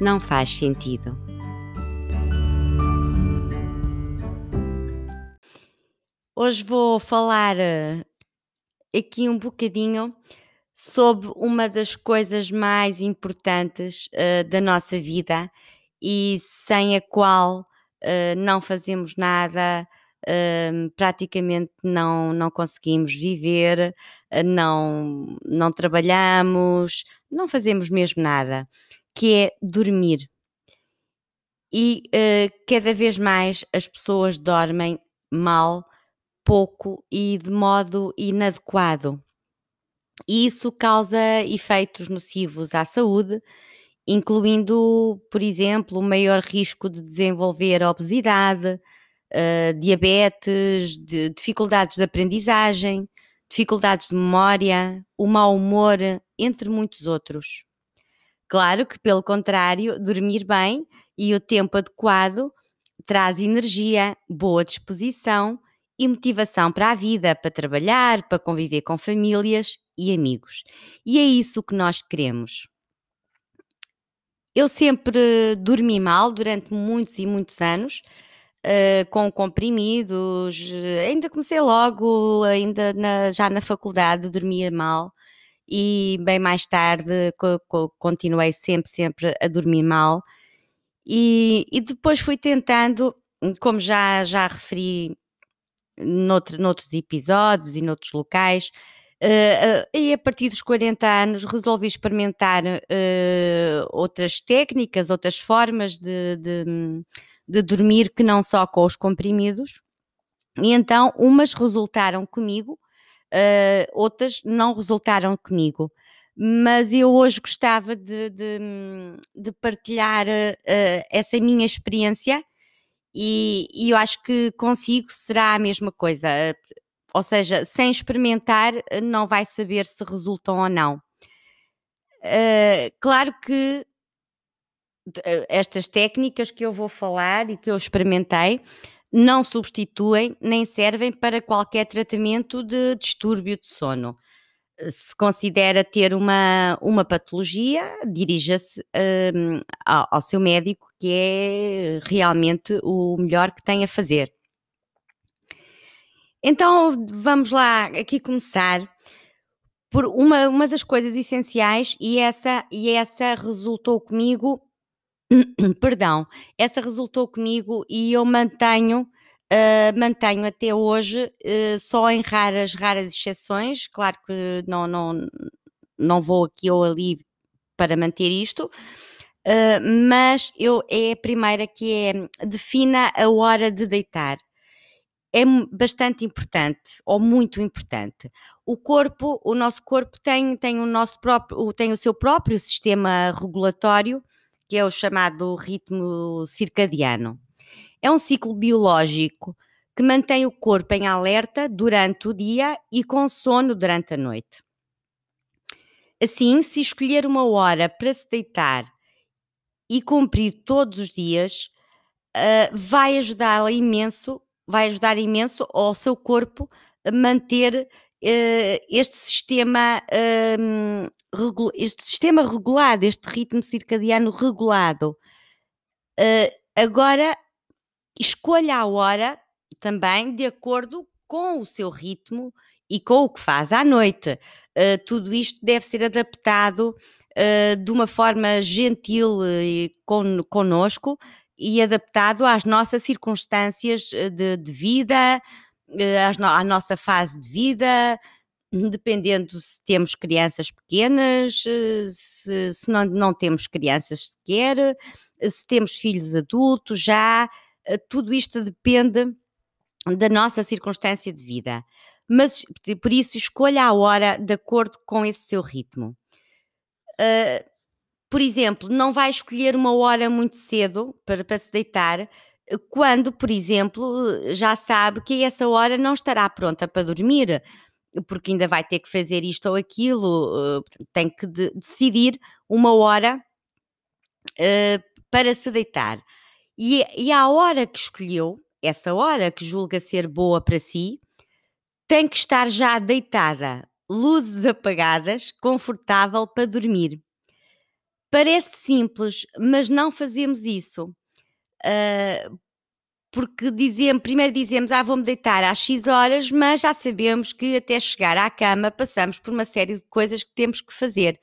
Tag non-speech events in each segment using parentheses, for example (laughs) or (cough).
não faz sentido. Hoje vou falar eh, aqui um bocadinho sobre uma das coisas mais importantes uh, da nossa vida e sem a qual uh, não fazemos nada, uh, praticamente não, não conseguimos viver, não, não trabalhamos, não fazemos mesmo nada, que é dormir. E cada vez mais as pessoas dormem mal, pouco e de modo inadequado e isso causa efeitos nocivos à saúde, incluindo, por exemplo, o maior risco de desenvolver obesidade, uh, diabetes, de dificuldades de aprendizagem, dificuldades de memória, o mau humor, entre muitos outros. Claro que, pelo contrário, dormir bem e o tempo adequado traz energia, boa disposição e motivação para a vida, para trabalhar, para conviver com famílias e amigos. E é isso que nós queremos. Eu sempre dormi mal durante muitos e muitos anos, uh, com comprimidos. Ainda comecei logo, ainda na, já na faculdade, dormia mal. E bem mais tarde co co continuei sempre, sempre a dormir mal. E, e depois fui tentando, como já, já referi noutro, noutros episódios e noutros locais, uh, e a partir dos 40 anos resolvi experimentar uh, outras técnicas, outras formas de, de, de, dormir que não só com os comprimidos. E então, umas resultaram comigo, outras não resultaram comigo. Mas eu hoje gostava de, de, de partilhar essa minha experiência e, e, eu acho que consigo será a mesma coisa ou seja, sem experimentar não vai saber se resultam ou não. Uh, claro que estas técnicas que eu vou falar e que eu experimentei não substituem nem servem para qualquer tratamento de distúrbio de sono. Se considera ter uma, uma patologia, dirija-se um, ao, ao seu médico, que é realmente o melhor que tem a fazer. Então vamos lá aqui começar por uma, uma das coisas essenciais e essa, e essa resultou comigo, (coughs) perdão, essa resultou comigo e eu mantenho, uh, mantenho até hoje, uh, só em raras, raras exceções, claro que não, não, não vou aqui ou ali para manter isto, uh, mas eu é a primeira que é defina a hora de deitar é bastante importante ou muito importante. O corpo, o nosso corpo tem, tem, o, nosso próprio, tem o seu próprio sistema regulatório, que é o chamado ritmo circadiano. É um ciclo biológico que mantém o corpo em alerta durante o dia e com sono durante a noite. Assim, se escolher uma hora para se deitar e cumprir todos os dias, uh, vai ajudá-la imenso vai ajudar imenso ao seu corpo a manter este sistema um, este sistema regulado, este ritmo circadiano regulado. Uh, agora escolha a hora também de acordo com o seu ritmo e com o que faz à noite. Uh, tudo isto deve ser adaptado de uma forma gentil e con conosco, e adaptado às nossas circunstâncias eh, de, de vida, eh, à nossa fase de vida, dependendo se temos crianças pequenas, eh, se, se não, não temos crianças sequer, se temos filhos adultos já, tudo isto depende da nossa circunstância de vida. Mas por isso escolha a hora de acordo com esse seu ritmo. Uh, por exemplo, não vai escolher uma hora muito cedo para, para se deitar, quando, por exemplo, já sabe que essa hora não estará pronta para dormir, porque ainda vai ter que fazer isto ou aquilo, uh, tem que de decidir uma hora uh, para se deitar. E, e a hora que escolheu, essa hora que julga ser boa para si, tem que estar já deitada, luzes apagadas, confortável para dormir. Parece simples, mas não fazemos isso. Porque dizemos, primeiro dizemos, ah, vou-me deitar às X horas, mas já sabemos que até chegar à cama passamos por uma série de coisas que temos que fazer.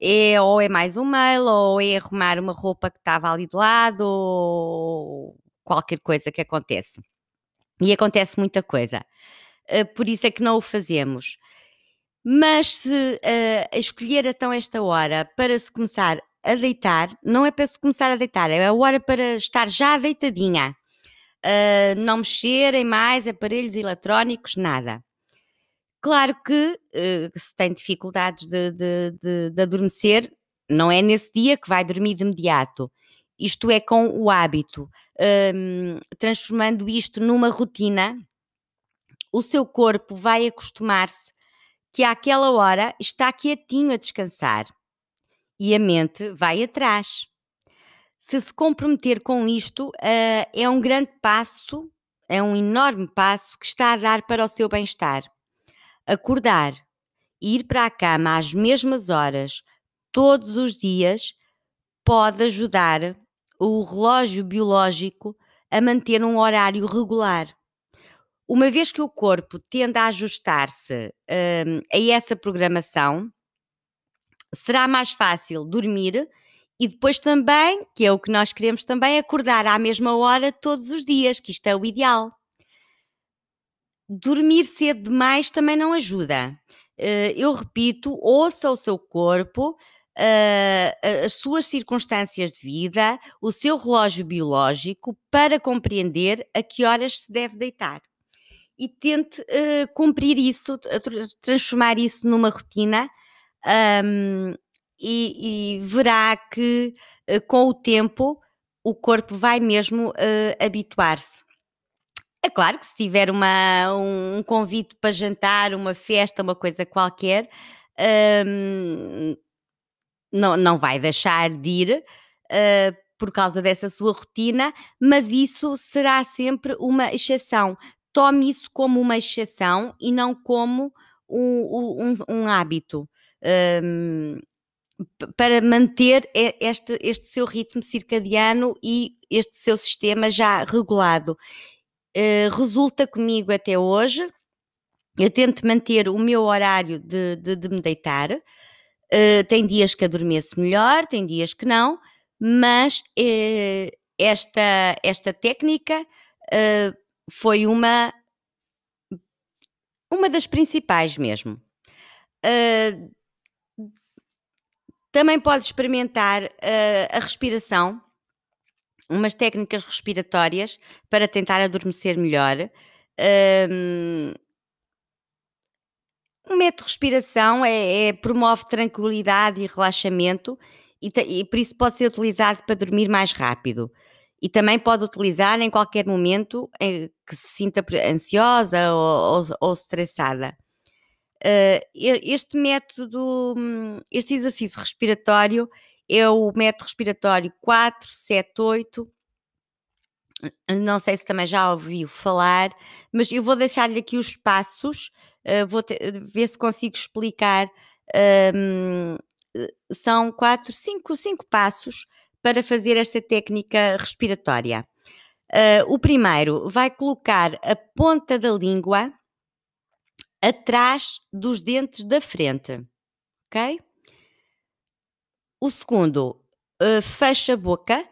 É, ou é mais um mail, ou é arrumar uma roupa que estava ali do lado, ou qualquer coisa que acontece. E acontece muita coisa. Uh, por isso é que não o fazemos. Mas se uh, escolher então esta hora para se começar a deitar, não é para se começar a deitar, é a hora para estar já deitadinha uh, não mexerem mais aparelhos eletrónicos, nada. Claro que uh, se tem dificuldades de, de, de, de adormecer, não é nesse dia que vai dormir de imediato. Isto é com o hábito. Um, transformando isto numa rotina, o seu corpo vai acostumar-se que àquela hora está quietinho a descansar e a mente vai atrás se se comprometer com isto, uh, é um grande passo, é um enorme passo que está a dar para o seu bem-estar. Acordar ir para a cama às mesmas horas, todos os dias, pode ajudar o relógio biológico a manter um horário regular. Uma vez que o corpo tende a ajustar-se uh, a essa programação, será mais fácil dormir e depois também, que é o que nós queremos também, acordar à mesma hora todos os dias, que isto é o ideal. Dormir cedo demais também não ajuda. Uh, eu repito, ouça o seu corpo, uh, as suas circunstâncias de vida, o seu relógio biológico, para compreender a que horas se deve deitar. E tente uh, cumprir isso, transformar isso numa rotina. Um, e, e verá que uh, com o tempo o corpo vai mesmo uh, habituar-se. É claro que se tiver uma, um convite para jantar, uma festa, uma coisa qualquer, um, não, não vai deixar de ir uh, por causa dessa sua rotina, mas isso será sempre uma exceção. Tome isso como uma exceção e não como um, um, um hábito. Um, para manter este, este seu ritmo circadiano e este seu sistema já regulado. Uh, resulta comigo até hoje. Eu tento manter o meu horário de, de, de me deitar. Uh, tem dias que adormeço melhor, tem dias que não, mas uh, esta, esta técnica foi uma, uma das principais mesmo. Uh, também pode experimentar uh, a respiração, umas técnicas respiratórias para tentar adormecer melhor. Um, um método de respiração é, é, promove tranquilidade e relaxamento e, e, por isso pode ser utilizado para dormir mais rápido. E também pode utilizar em qualquer momento em que se sinta ansiosa ou, ou, ou estressada. Uh, este método, este exercício respiratório é o método respiratório 478. Não sei se também já ouviu falar, mas eu vou deixar-lhe aqui os passos, uh, vou ver se consigo explicar. Um, são quatro, cinco, cinco passos para fazer esta técnica respiratória. Uh, o primeiro vai colocar a ponta da língua atrás dos dentes da frente, ok? O segundo, uh, fecha a boca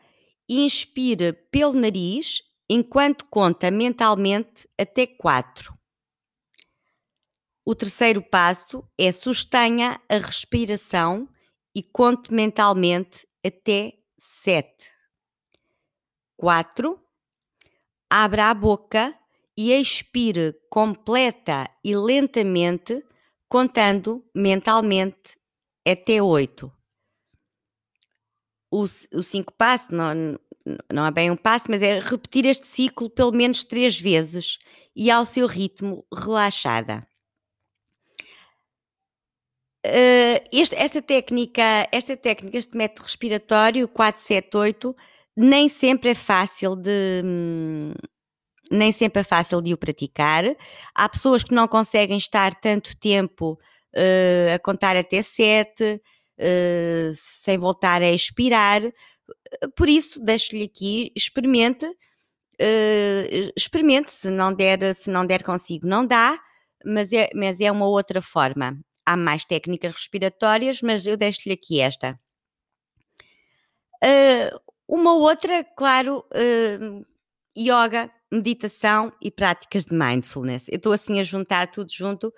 e inspira pelo nariz enquanto conta mentalmente até 4. O terceiro passo é sustenha a respiração e conte mentalmente até 7. 4. Abra a boca e expire completa e lentamente, contando mentalmente até 8. o, o cinco passo, não, não é bem um passo, mas é repetir este ciclo pelo menos três vezes e ao seu ritmo relaxada. Uh, este, esta técnica, esta técnica, este método respiratório 478, nem sempre é fácil de hum, nem sempre é fácil de o praticar. Há pessoas que não conseguem estar tanto tempo uh, a contar até sete, uh, sem voltar a expirar. Por isso, deixo-lhe aqui, experimente, uh, experimente, se não der, se não der consigo, não dá, mas é, mas é uma outra forma. Há mais técnicas respiratórias, mas eu deixo-lhe aqui esta. Uma outra, claro, yoga, meditação e práticas de mindfulness. Eu estou assim a juntar tudo junto,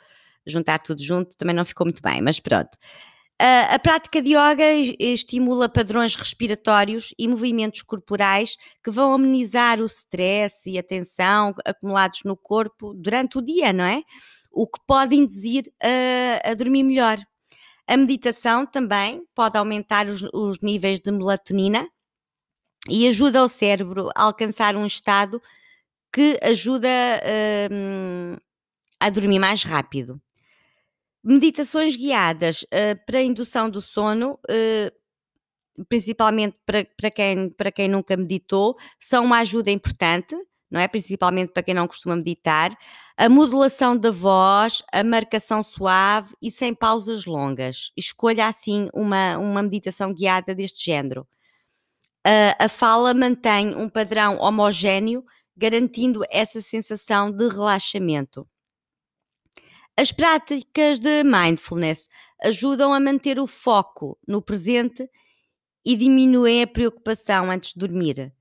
juntar tudo junto também não ficou muito bem, mas pronto. A prática de yoga estimula padrões respiratórios e movimentos corporais que vão amenizar o stress e a tensão acumulados no corpo durante o dia, não é? o que pode induzir a, a dormir melhor. A meditação também pode aumentar os, os níveis de melatonina e ajuda o cérebro a alcançar um estado que ajuda uh, a dormir mais rápido. Meditações guiadas uh, para indução do sono, uh, principalmente para, para, quem, para quem nunca meditou, são uma ajuda importante não é? Principalmente para quem não costuma meditar, a modulação da voz, a marcação suave e sem pausas longas. Escolha assim uma, uma meditação guiada deste género. A fala mantém um padrão homogéneo, garantindo essa sensação de relaxamento. As práticas de mindfulness ajudam a manter o foco no presente e diminuem a preocupação antes de dormir.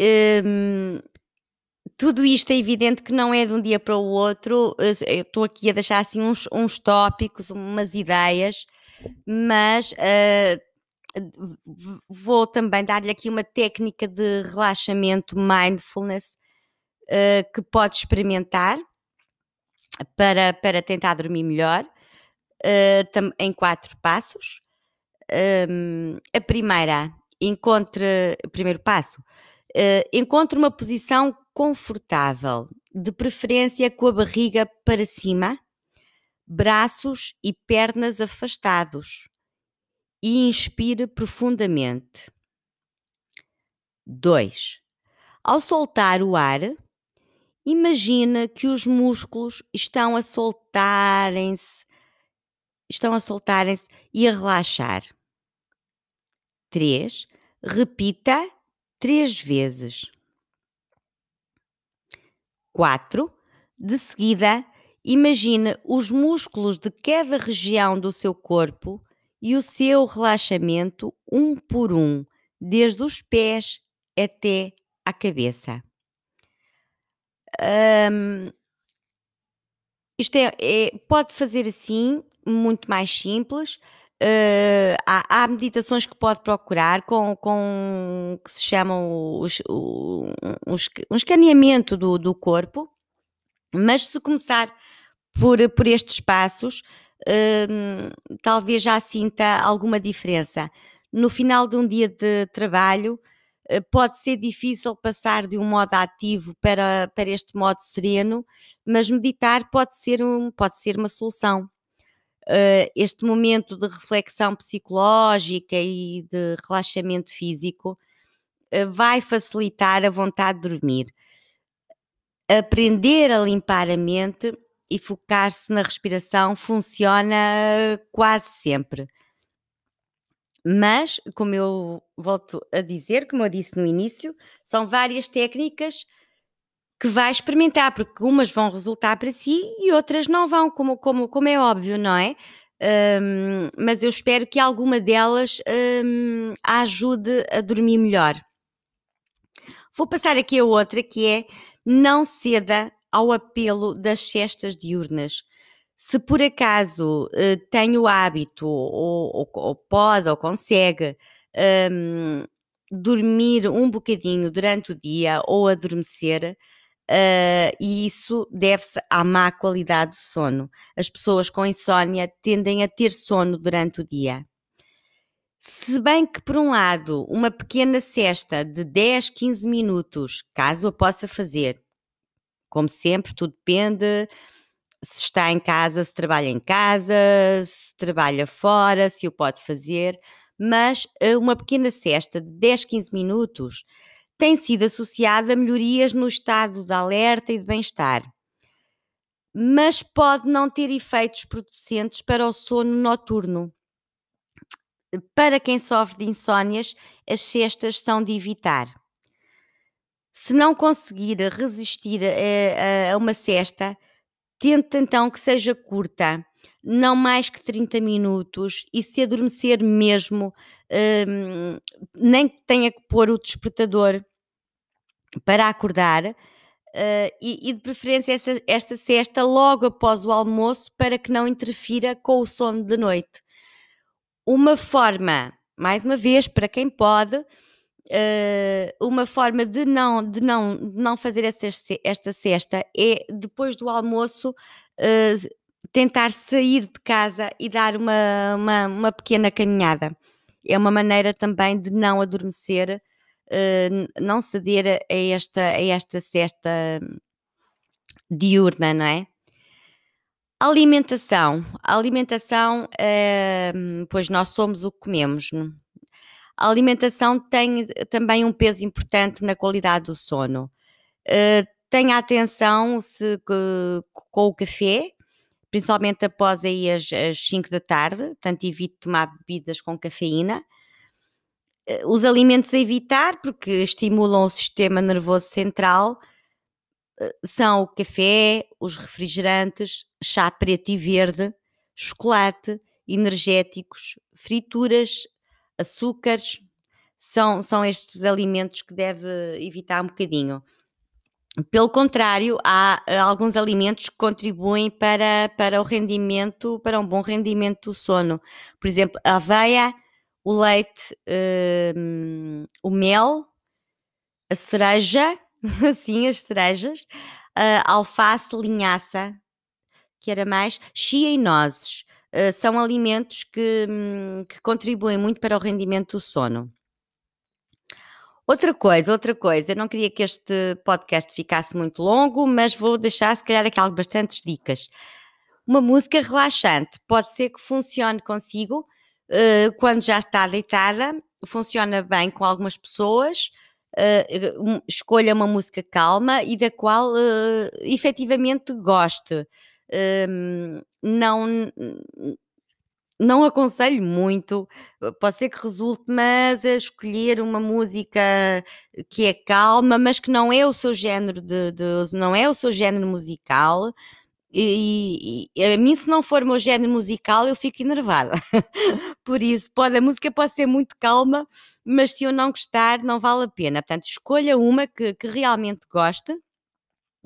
Hum, tudo isto é evidente que não é de um dia para o outro. Eu estou aqui a deixar assim uns, uns tópicos, umas ideias, mas uh, vou também dar-lhe aqui uma técnica de relaxamento mindfulness uh, que pode experimentar para, para tentar dormir melhor, uh, em quatro passos. Um, a primeira, encontre, primeiro passo, encontre uma posição confortável, de preferência com a barriga para cima, braços e pernas afastados. E inspire profundamente. 2. Ao soltar o ar, imagina que os músculos estão a soltarem-se, estão a soltarem-se e a relaxar. 3. Repita três vezes. 4. De seguida, imagine os músculos de cada região do seu corpo e o seu relaxamento um por um, desde os pés até a cabeça. Um, isto é, é, pode fazer assim, muito mais simples. Uh, há, há, meditações que pode procurar com, com que se chamam os, um escaneamento do, do corpo, mas se começar por, por estes passos, uh, talvez já sinta alguma diferença. No final de um dia de trabalho, uh, pode ser difícil passar de um modo ativo para, para este modo sereno, mas meditar pode ser, um, pode ser uma solução uh, este momento de reflexão psicológica e de relaxamento físico uh, vai facilitar a vontade de dormir. Aprender a limpar a mente e focar-se na respiração funciona quase sempre. Mas, como eu volto a dizer, como eu disse no início, são várias técnicas que vai experimentar, porque umas vão resultar para si e outras não vão, como, como, como é óbvio, não é? Um, mas eu espero que alguma delas um, a ajude a dormir melhor. Vou passar aqui a outra que é não ceda ao apelo das cestas diurnas. Se por acaso uh, tem o hábito, ou, ou, ou, pode, ou consegue um, dormir um bocadinho durante o dia ou adormecer, Uh, e isso deve-se à má qualidade do sono. As pessoas com insónia tendem a ter sono durante o dia. Se bem que, por um lado, uma pequena cesta de 10, 15 minutos, caso a possa fazer, como sempre, tudo depende se está em casa, se trabalha em casa, se trabalha fora, se o pode fazer, mas eh, uma pequena cesta de 10, 15 minutos tem sido associada a melhorias no estado de alerta e de bem-estar. Mas pode não ter efeitos producentes para o sono noturno. Para quem sofre de insónias, as cestas são de evitar. Se não conseguir resistir a, a uma cesta, tente então que seja curta, não mais que 30 minutos, e se adormecer mesmo, hum, nem que tenha que pôr o despertador para acordar. Uh, e, e, de preferência essa, esta cesta logo após o almoço para que não interfira com o sono de noite. Uma forma, mais uma vez, para quem pode, uh, uma forma de não, de não, de não fazer esta, esta cesta é depois do almoço uh, tentar sair de casa e dar uma, uma, uma, pequena caminhada. É uma maneira também de não adormecer, uh, não ceder a esta, a esta cesta diurna, não é? Alimentação. A alimentação, pois nós somos o que comemos. Não? A alimentação tem também um peso importante na qualidade do sono. Uh, tenha atenção se, com o café, principalmente após aí as, as 5 da tarde, portanto evite tomar bebidas com cafeína. Uh, os alimentos a evitar, porque estimulam o sistema nervoso central, são o café, os refrigerantes, chá preto e verde, chocolate, energéticos, frituras, açúcares, são, são estes alimentos que deve evitar um bocadinho. Pelo contrário, há eh, alguns alimentos que contribuem para, para o rendimento, para um bom rendimento do sono. Por exemplo, a aveia, o leite, hum, o mel, a cereja, (laughs) assim, as cerejas, a alface, linhaça, que era mais, chia e nozes. Eh, são alimentos que, hum, que contribuem muito para o rendimento do sono. Outra coisa, outra coisa, eu não queria que este podcast ficasse muito longo, mas vou deixar se calhar aqui bastantes dicas. Uma música relaxante pode ser que funcione consigo uh, quando já está deitada, funciona bem com algumas pessoas. Uh, escolha uma música calma e da qual uh, efetivamente goste. Um, não, não aconselho muito, pode ser que resulte, mas a escolher uma música que é calma, mas que não é o seu género de, de não é o seu género musical. E, e, a mim, se não for o meu género musical, eu fico enervada. (laughs) Por isso, pode, a música pode ser muito calma, mas se eu não gostar, não vale a pena. Portanto, escolha uma que, que realmente goste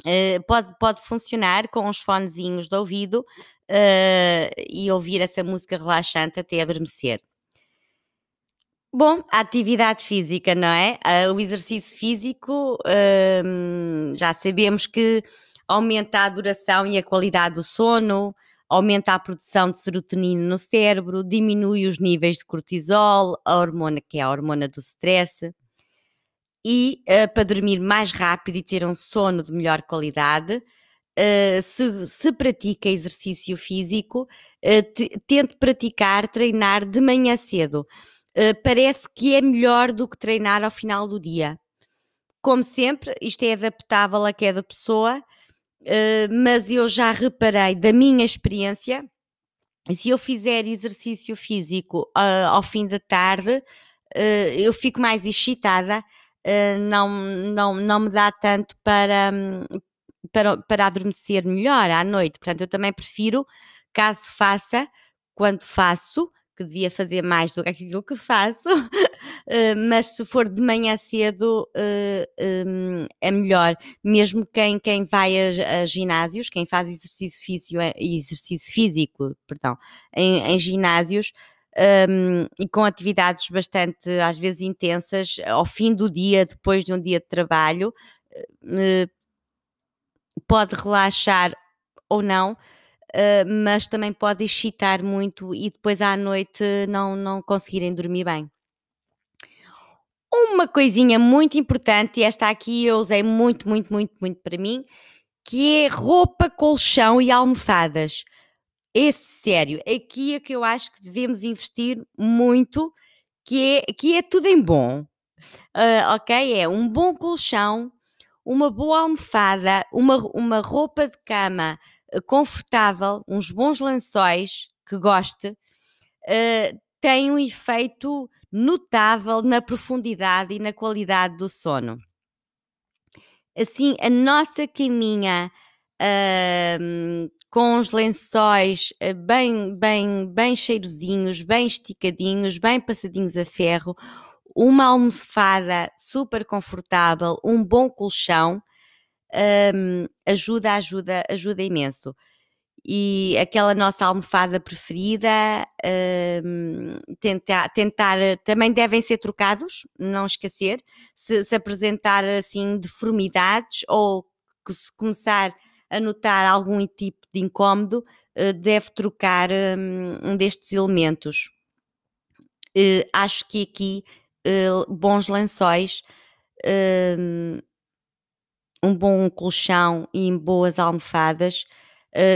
Uh, pode, pode funcionar com uns fonezinhos de ouvido uh, e ouvir essa música relaxante até adormecer. Bom, a atividade física, não é? Uh, o exercício físico, ehm, já sabemos que aumenta a duração e a qualidade do sono, aumenta a produção de serotonina no cérebro, diminui os níveis de cortisol, a hormona que é a hormona do stress e uh, para dormir mais rápido e ter um sono de melhor qualidade, uh, se, se, pratica exercício físico, uh, tente praticar, treinar de manhã cedo. parece que é melhor do que treinar ao final do dia. Como sempre, isto é adaptável a cada pessoa, mas eu já reparei da minha experiência, se eu fizer exercício físico ao fim da tarde, eu fico mais excitada não, não, não me dá tanto para, para, para adormecer melhor à noite. Portanto, eu também prefiro, caso faça, quando faço, que devia fazer mais do que aquilo que faço, uh, (laughs) mas se for de manhã cedo uh, um, é melhor. Mesmo quem, quem vai a, a, ginásios, quem faz exercício físico, exercício físico perdão, em, em ginásios, um, e com atividades bastante, às vezes, intensas, ao fim do dia, depois de um dia de trabalho, uh, pode relaxar ou não, uh, mas também pode excitar muito e depois à noite não, não conseguirem dormir bem. Uma coisinha muito importante, e esta aqui eu usei muito, muito, muito, muito para mim, que é roupa, colchão e almofadas. É sério, aqui é que eu acho que devemos investir muito, que é, que é tudo em bom. Uh, ok? É um bom colchão, uma boa almofada, uma, uma roupa de cama uh, confortável, uns bons lençóis que goste, uh, tem um efeito notável na profundidade e na qualidade do sono. Assim, a nossa caminha com os lençóis uh, bem, bem, bem cheirosinhos, bem esticadinhos, bem passadinhos a ferro, uma almofada super confortável, um bom colchão, um, ajuda, ajuda, ajuda imenso. E aquela nossa almofada preferida, uh, tentar, tentar, também devem ser trocados, não esquecer, se, se apresentar assim deformidades ou se começar a notar algum tipo de incómodo, uh, deve trocar um, um destes elementos. Uh, acho que aqui bons lençóis, hum, um bom colchão e boas almofadas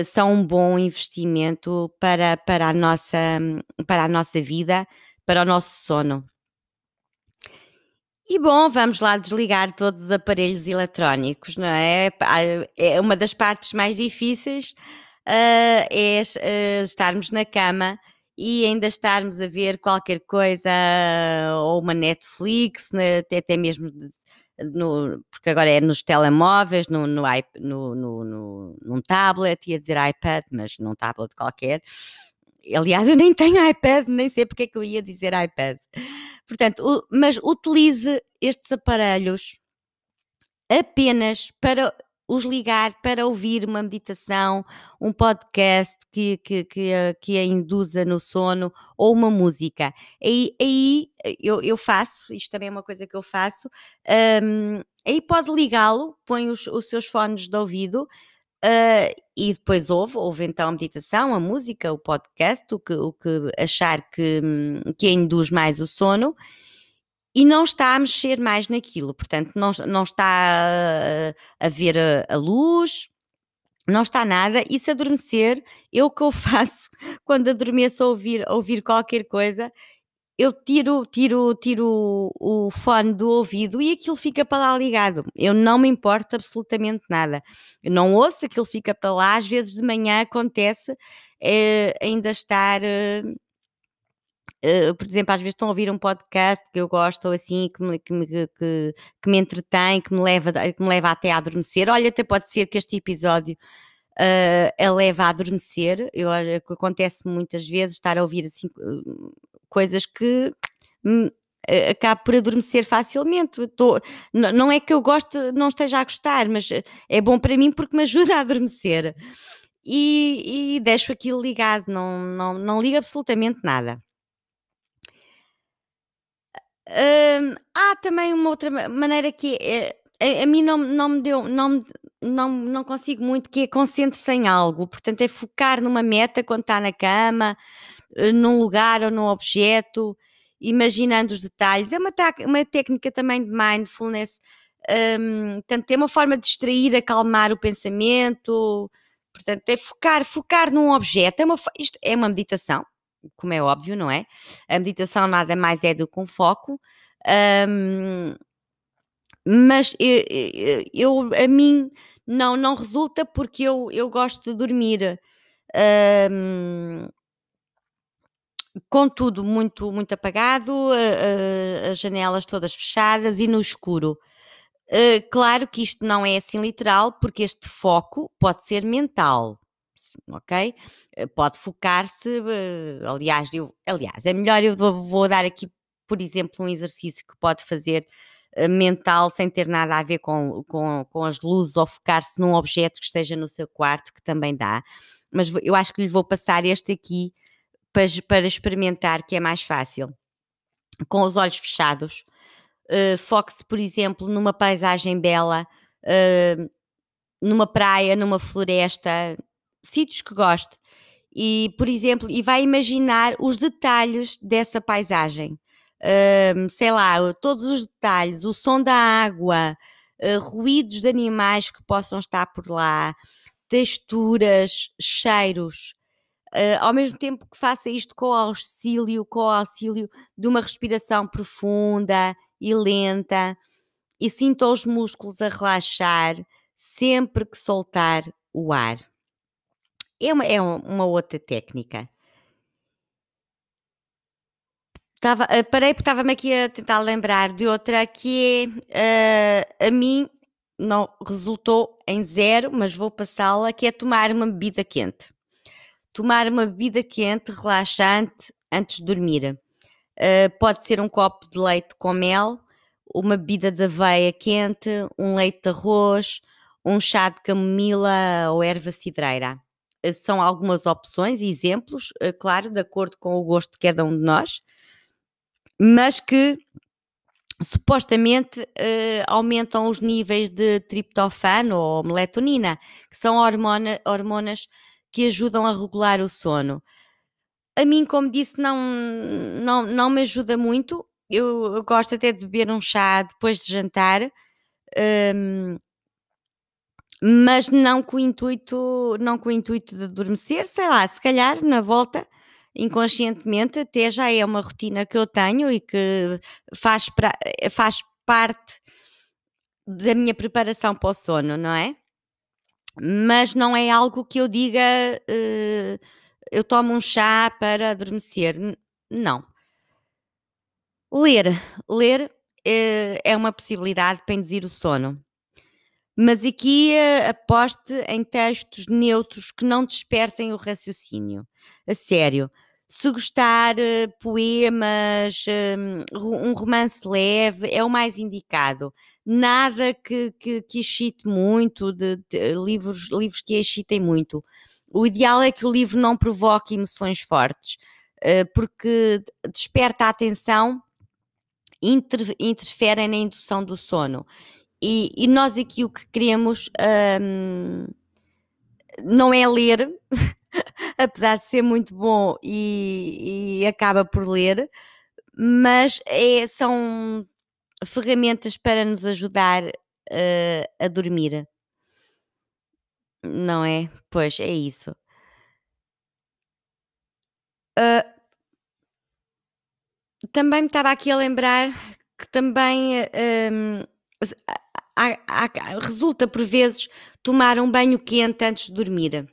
são um bom investimento para, para, a nossa, para a nossa vida, para o nosso sono. E bom, vamos lá desligar todos os aparelhos eletrónicos, não é? É uma das partes mais difíceis, uh, é uh, estarmos na cama e ainda estarmos a ver qualquer coisa, ou uma Netflix, né, até, até mesmo no, porque agora é nos telemóveis, no, no, no, no, no, num tablet, ia dizer iPad, mas num tablet qualquer. Aliás, eu nem tenho iPad, nem sei porque é que eu ia dizer iPad. Portanto, mas utilize estes aparelhos apenas para os ligar para ouvir uma meditação, um podcast que, que, que, que a induza no sono ou uma música. Aí, aí eu, eu faço, isto também é uma coisa que eu faço, um, aí pode ligá-lo, põe os, os seus fones de ouvido. Uh, e depois ouve, ouve então a meditação, a música, o podcast, o que, o que achar que, que induz mais o sono, e não está a mexer mais naquilo, portanto, não, não está a, a ver a, a, luz, não está nada, e se adormecer, eu que eu (laughs) faço quando adormeço a ouvir, a ouvir qualquer coisa, eu tiro, tiro, tiro o fone do ouvido e aquilo fica para lá ligado. Eu não me importo absolutamente nada. Eu não ouço, aquilo fica para lá. Às vezes de manhã acontece é, ainda estar Uh, por exemplo, às vezes estão a ouvir um podcast que eu gosto ou assim, que me, que que, que me entretém, que me, leva, que me leva até a adormecer. Olha, até pode ser que este episódio uh, a leva a adormecer. Eu, acontece muitas vezes estar a ouvir assim coisas que hum, acabo por adormecer facilmente. Tô, não é que eu gosto, não esteja a gostar, mas é bom para mim porque me (laughs) ajuda a adormecer. E, e deixo aquilo ligado, não, não, não ligo absolutamente nada. Hum, há também uma outra maneira que é, a, a mim não, não me deu, não, não, não consigo muito, que é concentre-se em algo, portanto é focar numa meta quando está na cama, eh, num lugar ou num objeto, imaginando os detalhes. É uma, uma técnica também de mindfulness, um, portanto é uma forma de distrair, acalmar o pensamento, portanto é focar, focar num objeto, é uma, isto é uma meditação, como é óbvio, não é? A meditação nada mais é do que um foco. Um, mas eu, eu, a mim não, não resulta porque eu, eu gosto de dormir um, com tudo muito, muito apagado, uh, as janelas todas fechadas e no escuro. Uh, claro que isto não é assim literal, porque este foco pode ser mental ok? Eh, pode focar-se, uh, aliás, eu, aliás, é melhor eu vou, vou, dar aqui, por exemplo, um exercício que pode fazer uh, mental sem ter nada a ver com, com, com as luzes ou focar-se num objeto que esteja no seu quarto, que também dá, mas eu acho que lhe vou passar este aqui para, para experimentar, que é mais fácil. Com os olhos fechados, uh, foque-se, por exemplo, numa paisagem bela, numa praia, numa floresta, sítios que goste. E, por exemplo, e vai imaginar os detalhes dessa paisagem. Uh, sei lá, todos os detalhes, o som da água, uh, ruídos de animais que possam estar por lá, texturas, cheiros. Uh, ao mesmo tempo que faça isto com o auxílio, com o auxílio de uma respiração profunda e lenta e sinta os músculos a relaxar sempre que soltar o ar. É uma, é uma outra técnica. Uh, parei porque estava-me aqui a tentar lembrar de outra que é, uh, a mim não resultou em zero, mas vou passá-la, que é tomar uma bebida quente. Tomar uma bebida quente, relaxante, antes de dormir. Uh, pode ser um copo de leite com mel, uma bebida de aveia quente, um leite de arroz, um chá de camomila ou erva cidreira. Uh, são algumas opções e exemplos, uh, claro, de acordo com o gosto de cada um de nós, mas que supostamente uh, aumentam os níveis de triptofano ou melatonina, que são hormona, hormonas que ajudam a regular o sono. A mim, como disse, não, não, não me ajuda muito. Eu, eu gosto até de beber um chá depois de jantar, um, mas não com o intuito, não com o intuito de adormecer, sei lá, se calhar na volta inconscientemente até já é uma rotina que eu tenho e que faz, pra, faz parte da minha preparação para o sono, não é? Mas não é algo que eu diga uh, eu tomo um chá para adormecer. Não. Ler. Ler uh, é uma possibilidade para induzir o sono. Mas aqui uh, aposte em textos neutros que não despertem o raciocínio. A sério. Se gostar, poemas, um romance leve, é o mais indicado. Nada que, que, que excite muito, de, de, livros, livros que excitem muito. O ideal é que o livro não provoque emoções fortes, uh, porque desperta a atenção, inter, interfere na indução do sono. E, e, nós aqui o que queremos um, não é ler, (laughs) apesar de ser muito bom e, e acaba por ler, mas é, são ferramentas para nos ajudar uh, a dormir. Não é? Pois é isso. Uh, também me estava aqui a lembrar que também há, resulta por vezes tomar um banho quente antes de dormir.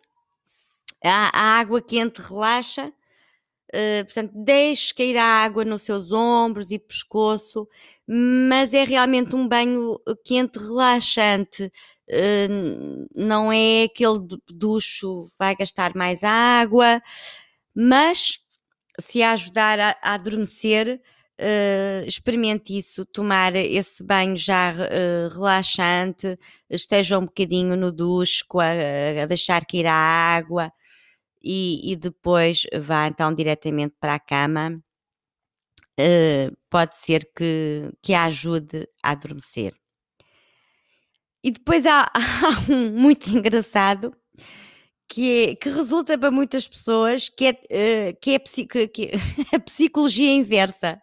A, a água quente relaxa, uh, portanto, deixe cair a água nos seus ombros e pescoço, mas é realmente um banho quente relaxante. Uh, não é aquele ducho vai gastar mais água, mas se ajudar a, a adormecer, Uh, experimente isso, tomar esse banho já uh, relaxante, esteja um bocadinho no duche, a, a deixar cair a água e, e, depois vá então diretamente para a cama. Uh, pode ser que, que a ajude a adormecer. E depois há, (laughs) há um muito engraçado que, é, que resulta para muitas pessoas que é, uh, que é que, que (laughs) a psicologia inversa.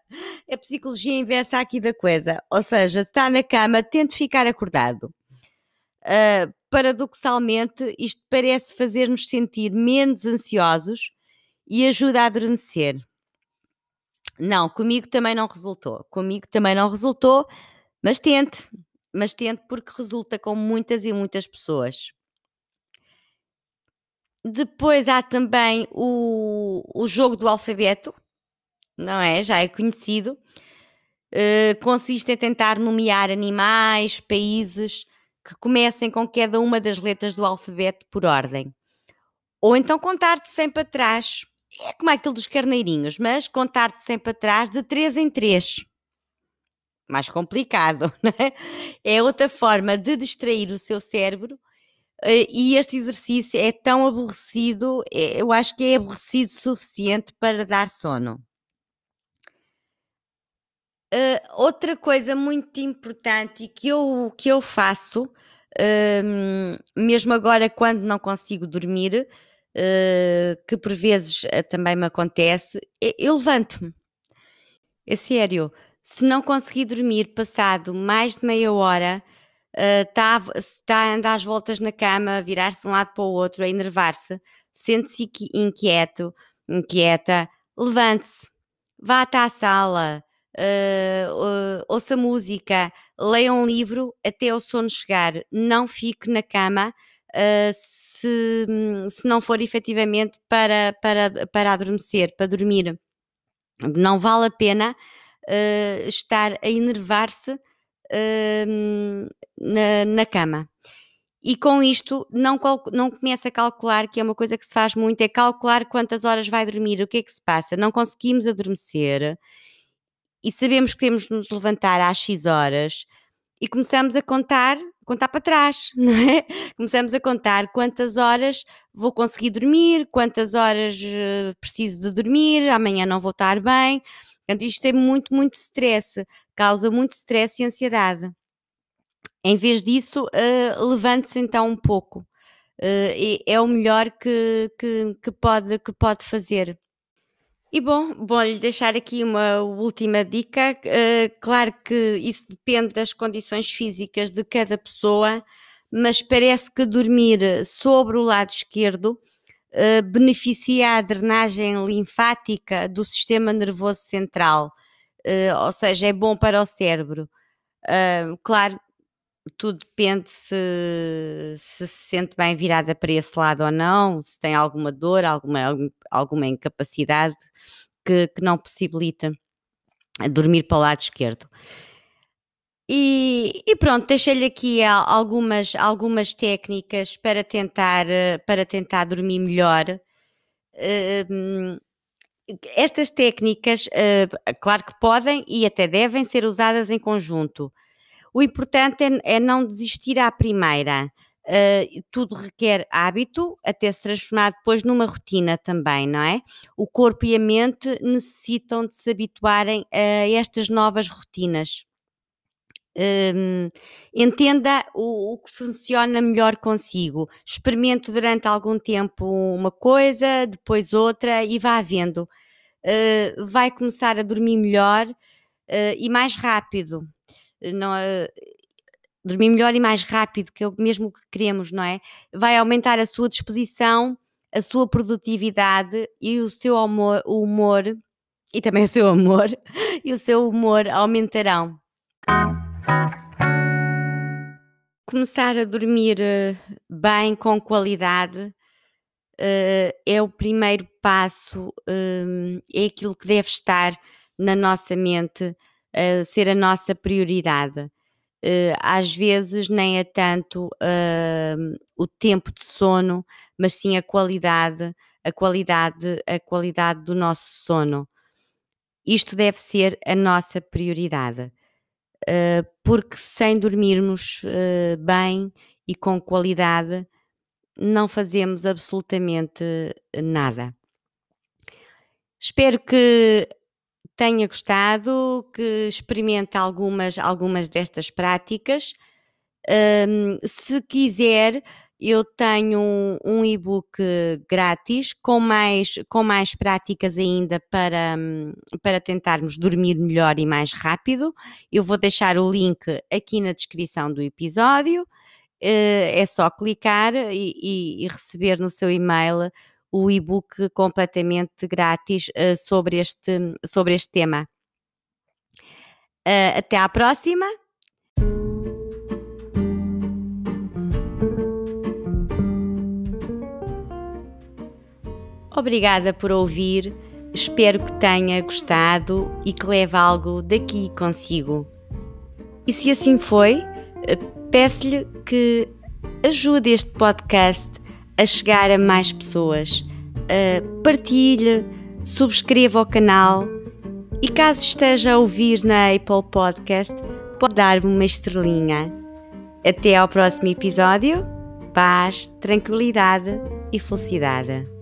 A psicologia inversa aqui da coisa. Ou seja, está na cama, tente ficar acordado. Uh, paradoxalmente, isto parece fazer-nos sentir menos ansiosos e ajuda a adormecer. Não, comigo também não resultou. Comigo também não resultou, mas tente. Mas tente porque resulta com muitas e muitas pessoas. Depois há também o, o jogo do alfabeto, não é? Já é conhecido. Uh, consiste em tentar nomear animais, países que comecem com cada uma das letras do alfabeto por ordem. Ou então contar de 100 para trás. É como aquilo dos carneirinhos, mas contar de 100 para trás de 3 em 3. Mais complicado, (laughs) não é? É outra forma de distrair o seu cérebro Uh, e este exercício é tão aborrecido, é, eu acho que é aborrecido suficiente para dar sono. Uh, outra coisa muito importante que eu, que eu faço hum, mesmo agora quando não consigo dormir, uh, que por vezes uh, também me acontece, eu levanto-me. É sério, se não conseguir dormir passado mais de meia hora, está uh, tá a andar às voltas na cama, virar-se de um lado para o outro, a enervar-se, sente-se inquieto, inquieta, levante-se, vá até à sala, uh, uh, ouça música, leia um livro até o sono chegar. Não fique na cama uh, se, se não for efetivamente para, para, para adormecer, para dormir. Não vale a pena estar a enervar-se na, na cama. E com isto não, não começa a calcular, que é uma coisa que se faz muito, é calcular quantas horas vai dormir, o que é que se passa. Não conseguimos adormecer e sabemos que temos de nos levantar às X horas e começamos a contar, contar para trás, (laughs) não é? Começamos a contar quantas horas vou conseguir dormir, quantas horas uh, preciso de dormir, amanhã não vou estar bem. Portanto, isto é muito, muito stress, causa muito stress e ansiedade. Em vez disso, uh, levante-se então um pouco. Uh, é o melhor que, que, que, pode, que pode fazer. E bom, vou-lhe deixar aqui uma última dica. Uh, claro que isso depende das condições físicas de cada pessoa, mas parece que dormir sobre o lado esquerdo uh, beneficia a drenagem linfática do sistema nervoso central, uh, ou seja, é bom para o cérebro. claro, tudo depende se, se, se sente bem virada para esse lado ou não, se tem alguma dor, alguma, alguma incapacidade que, que não possibilita dormir para o lado esquerdo. E, e, pronto, deixei-lhe aqui algumas, algumas técnicas para tentar, para tentar dormir melhor. Uh, estas técnicas, uh, claro que podem e até devem ser usadas em conjunto. O importante é, é não desistir à primeira. Uh, tudo requer hábito até se transformar depois numa rotina também, não é? O corpo e a mente necessitam de se habituarem a estas novas rotinas. Um, entenda o, o, que funciona melhor consigo. Experimente durante algum tempo uma coisa, depois outra e vá vendo. Uh, vai começar a dormir melhor uh, e mais rápido não, é? dormir melhor e mais rápido, que é o mesmo que queremos, não é? Vai aumentar a sua disposição, a sua produtividade e o seu humor, o humor e também o seu amor (laughs) e o seu humor aumentarão. Começar a dormir eh, bem, com qualidade, eh, é o primeiro passo, eh, é aquilo que deve estar na nossa mente uh, ser a nossa prioridade. Uh, às vezes nem é tanto uh, o tempo de sono, mas sim a qualidade, a qualidade, a qualidade do nosso sono. Isto deve ser a nossa prioridade, uh, porque sem dormirmos bem e com qualidade, não fazemos absolutamente nada. Espero que tenha gostado, que experimente algumas, algumas destas práticas. Um, se quiser, eu tenho um, um e-book grátis com mais, com mais práticas ainda para, para tentarmos dormir melhor e mais rápido. Eu vou deixar o link aqui na descrição do episódio. Uh, é só clicar e, e, e receber no seu e-mail o e-book completamente grátis uh, sobre, este, sobre este tema. Uh, até à próxima. Obrigada por ouvir. Espero que tenha gostado e que leve algo daqui consigo. E se assim foi, eh, peço-lhe que ajude este podcast a chegar a mais pessoas. Uh, partilhe, subscreva o canal e caso esteja a ouvir na Apple Podcast, pode dar-me uma estrelinha. Até ao próximo episódio. Paz, tranquilidade e felicidade.